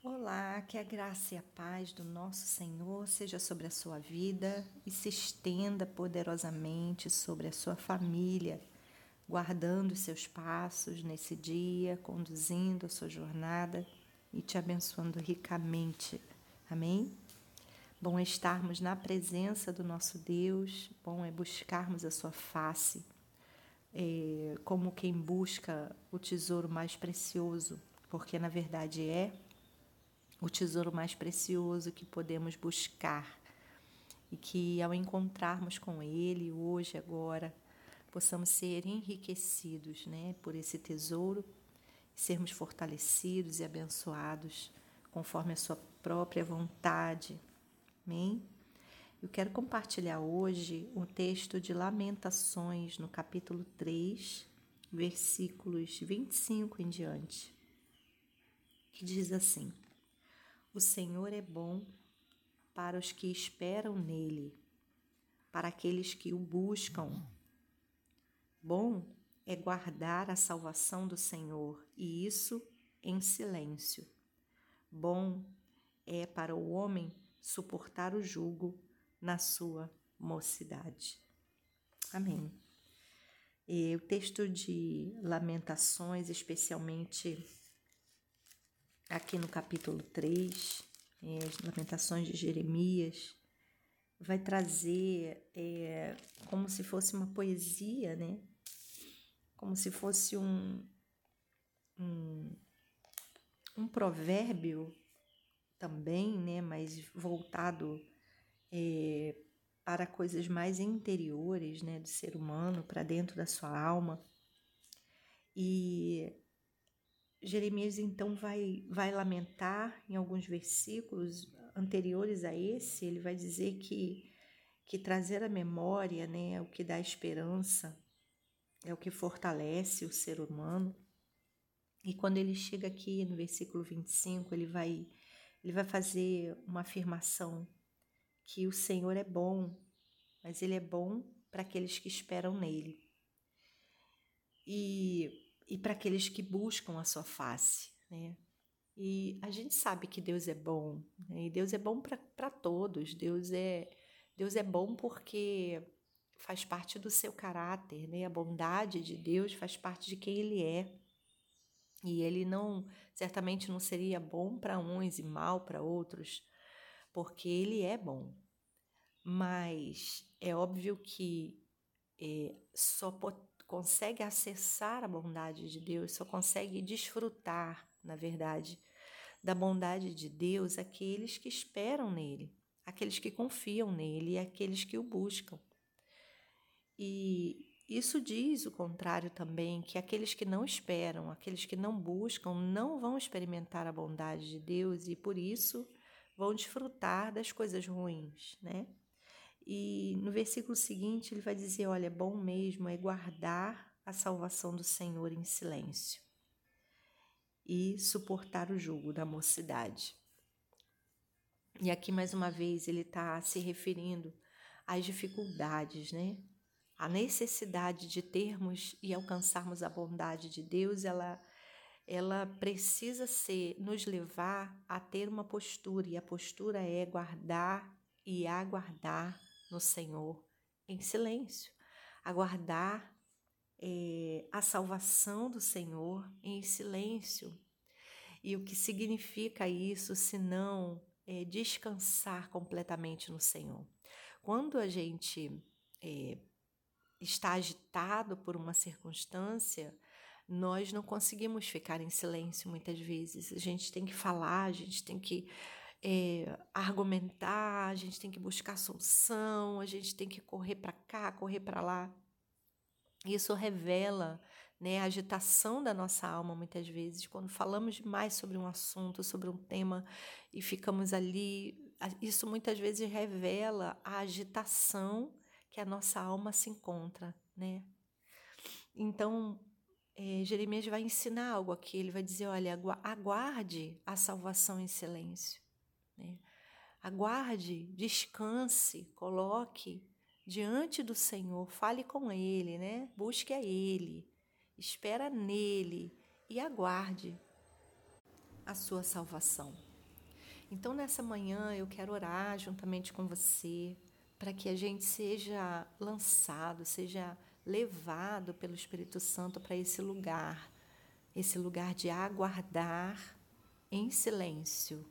Olá, que a graça e a paz do nosso Senhor seja sobre a sua vida e se estenda poderosamente sobre a sua família, guardando os seus passos nesse dia, conduzindo a sua jornada e te abençoando ricamente. Amém? Bom é estarmos na presença do nosso Deus, bom é buscarmos a sua face, é, como quem busca o tesouro mais precioso, porque na verdade é o tesouro mais precioso que podemos buscar e que ao encontrarmos com Ele hoje, agora, possamos ser enriquecidos né, por esse tesouro, sermos fortalecidos e abençoados conforme a Sua própria vontade. Amém? Eu quero compartilhar hoje o texto de Lamentações, no capítulo 3, versículos 25 em diante, que diz assim. O Senhor é bom para os que esperam nele, para aqueles que o buscam. Bom é guardar a salvação do Senhor, e isso em silêncio. Bom é para o homem suportar o jugo na sua mocidade. Amém. E o texto de Lamentações, especialmente aqui no capítulo 3, é, as Lamentações de Jeremias, vai trazer é, como se fosse uma poesia, né? Como se fosse um, um, um provérbio também, né? Mas voltado é, para coisas mais interiores, né? Do ser humano, para dentro da sua alma. E Jeremias então vai, vai lamentar em alguns versículos anteriores a esse, ele vai dizer que, que trazer a memória né, é o que dá esperança, é o que fortalece o ser humano. E quando ele chega aqui no versículo 25, ele vai, ele vai fazer uma afirmação que o Senhor é bom, mas ele é bom para aqueles que esperam nele. E e para aqueles que buscam a sua face, né? E a gente sabe que Deus é bom, né? e Deus é bom para todos. Deus é Deus é bom porque faz parte do seu caráter, né? A bondade de Deus faz parte de quem Ele é. E Ele não, certamente não seria bom para uns e mal para outros, porque Ele é bom. Mas é óbvio que é, só consegue acessar a bondade de Deus, só consegue desfrutar, na verdade, da bondade de Deus aqueles que esperam nele, aqueles que confiam nele e aqueles que o buscam. E isso diz o contrário também, que aqueles que não esperam, aqueles que não buscam, não vão experimentar a bondade de Deus e por isso vão desfrutar das coisas ruins, né? E no versículo seguinte ele vai dizer: Olha, é bom mesmo é guardar a salvação do Senhor em silêncio e suportar o jugo da mocidade. E aqui mais uma vez ele está se referindo às dificuldades, né? A necessidade de termos e alcançarmos a bondade de Deus, ela ela precisa ser nos levar a ter uma postura e a postura é guardar e aguardar no Senhor em silêncio, aguardar é, a salvação do Senhor em silêncio. E o que significa isso senão é, descansar completamente no Senhor? Quando a gente é, está agitado por uma circunstância, nós não conseguimos ficar em silêncio muitas vezes. A gente tem que falar, a gente tem que é, argumentar, a gente tem que buscar solução, a gente tem que correr para cá, correr para lá. Isso revela né, a agitação da nossa alma muitas vezes, quando falamos demais sobre um assunto, sobre um tema e ficamos ali. Isso muitas vezes revela a agitação que a nossa alma se encontra, né? Então, é, Jeremias vai ensinar algo aqui. Ele vai dizer: olha, aguarde a salvação em silêncio. Né? Aguarde, descanse, coloque diante do Senhor, fale com Ele, né? busque a Ele, espera nele e aguarde a sua salvação. Então, nessa manhã, eu quero orar juntamente com você para que a gente seja lançado, seja levado pelo Espírito Santo para esse lugar, esse lugar de aguardar em silêncio.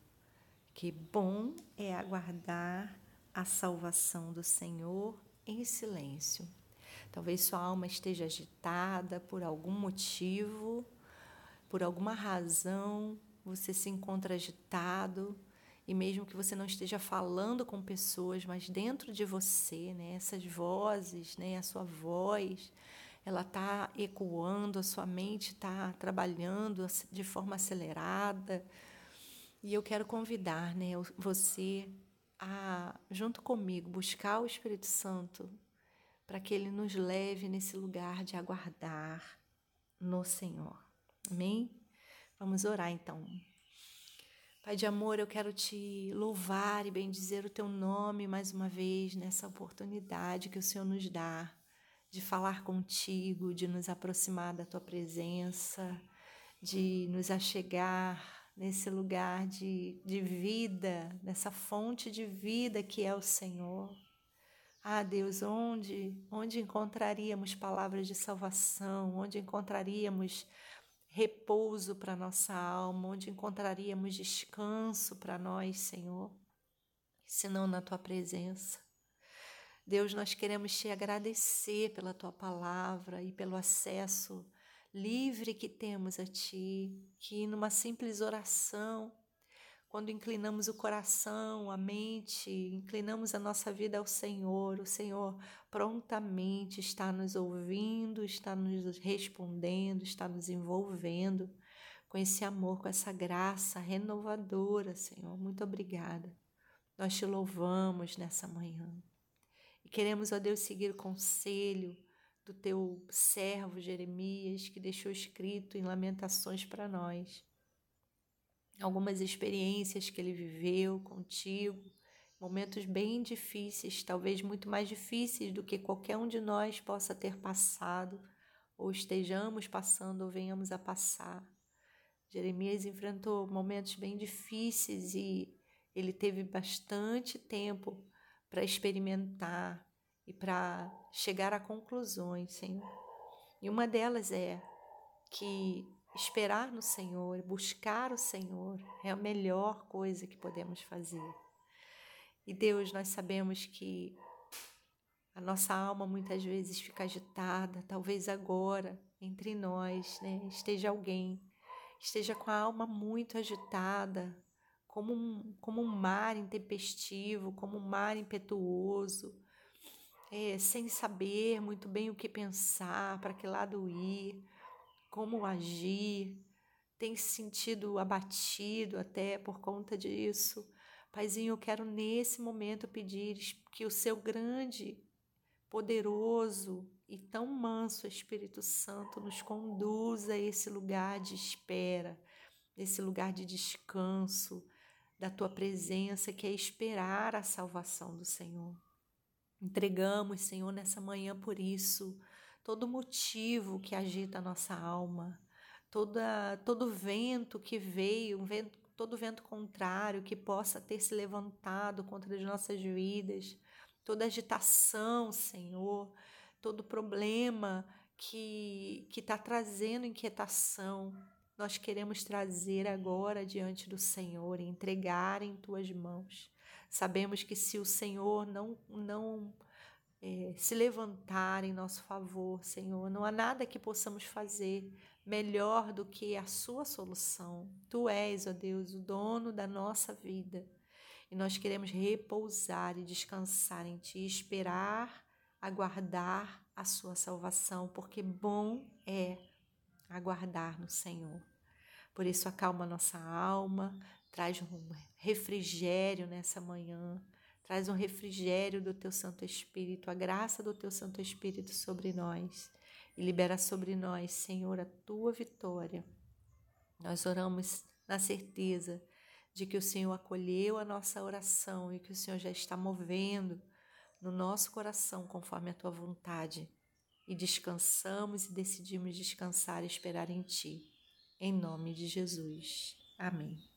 Que bom é aguardar a salvação do Senhor em silêncio. Talvez sua alma esteja agitada por algum motivo, por alguma razão, você se encontra agitado e mesmo que você não esteja falando com pessoas, mas dentro de você, né, essas vozes, né, a sua voz, ela está ecoando, a sua mente está trabalhando de forma acelerada. E eu quero convidar né, você a, junto comigo, buscar o Espírito Santo para que ele nos leve nesse lugar de aguardar no Senhor. Amém? Vamos orar então. Pai de amor, eu quero te louvar e bendizer o teu nome mais uma vez nessa oportunidade que o Senhor nos dá de falar contigo, de nos aproximar da tua presença, de nos achegar nesse lugar de, de vida, nessa fonte de vida que é o Senhor. Ah, Deus, onde, onde encontraríamos palavras de salvação, onde encontraríamos repouso para nossa alma, onde encontraríamos descanso para nós, Senhor, senão na tua presença. Deus, nós queremos te agradecer pela tua palavra e pelo acesso livre que temos a ti, que numa simples oração quando inclinamos o coração, a mente, inclinamos a nossa vida ao Senhor, o Senhor prontamente está nos ouvindo, está nos respondendo, está nos envolvendo com esse amor, com essa graça renovadora, Senhor. Muito obrigada. Nós te louvamos nessa manhã. E queremos, ó Deus, seguir o conselho do teu servo Jeremias, que deixou escrito em Lamentações para nós algumas experiências que ele viveu contigo, momentos bem difíceis, talvez muito mais difíceis do que qualquer um de nós possa ter passado, ou estejamos passando, ou venhamos a passar. Jeremias enfrentou momentos bem difíceis e ele teve bastante tempo para experimentar e para chegar a conclusões, Senhor. E uma delas é que Esperar no Senhor, buscar o Senhor é a melhor coisa que podemos fazer. E Deus, nós sabemos que a nossa alma muitas vezes fica agitada, talvez agora entre nós né, esteja alguém, esteja com a alma muito agitada, como um, como um mar intempestivo, como um mar impetuoso, é, sem saber muito bem o que pensar, para que lado ir como agir, tem se sentido abatido até por conta disso. Paizinho, eu quero nesse momento pedir que o seu grande, poderoso e tão manso Espírito Santo nos conduza a esse lugar de espera, esse lugar de descanso da tua presença, que é esperar a salvação do Senhor. Entregamos, Senhor, nessa manhã por isso todo motivo que agita a nossa alma, toda, todo vento que veio, um vento, todo vento contrário que possa ter se levantado contra as nossas vidas, toda agitação, Senhor, todo problema que está trazendo inquietação, nós queremos trazer agora diante do Senhor e entregar em tuas mãos. Sabemos que se o Senhor não, não é, se levantar em nosso favor, Senhor. Não há nada que possamos fazer melhor do que a Sua solução. Tu és, ó Deus, o dono da nossa vida. E nós queremos repousar e descansar em Ti, esperar, aguardar a Sua salvação, porque bom é aguardar no Senhor. Por isso, acalma nossa alma, traz um refrigério nessa manhã Traz um refrigério do teu Santo Espírito, a graça do teu Santo Espírito sobre nós e libera sobre nós, Senhor, a tua vitória. Nós oramos na certeza de que o Senhor acolheu a nossa oração e que o Senhor já está movendo no nosso coração conforme a tua vontade. E descansamos e decidimos descansar e esperar em ti. Em nome de Jesus. Amém.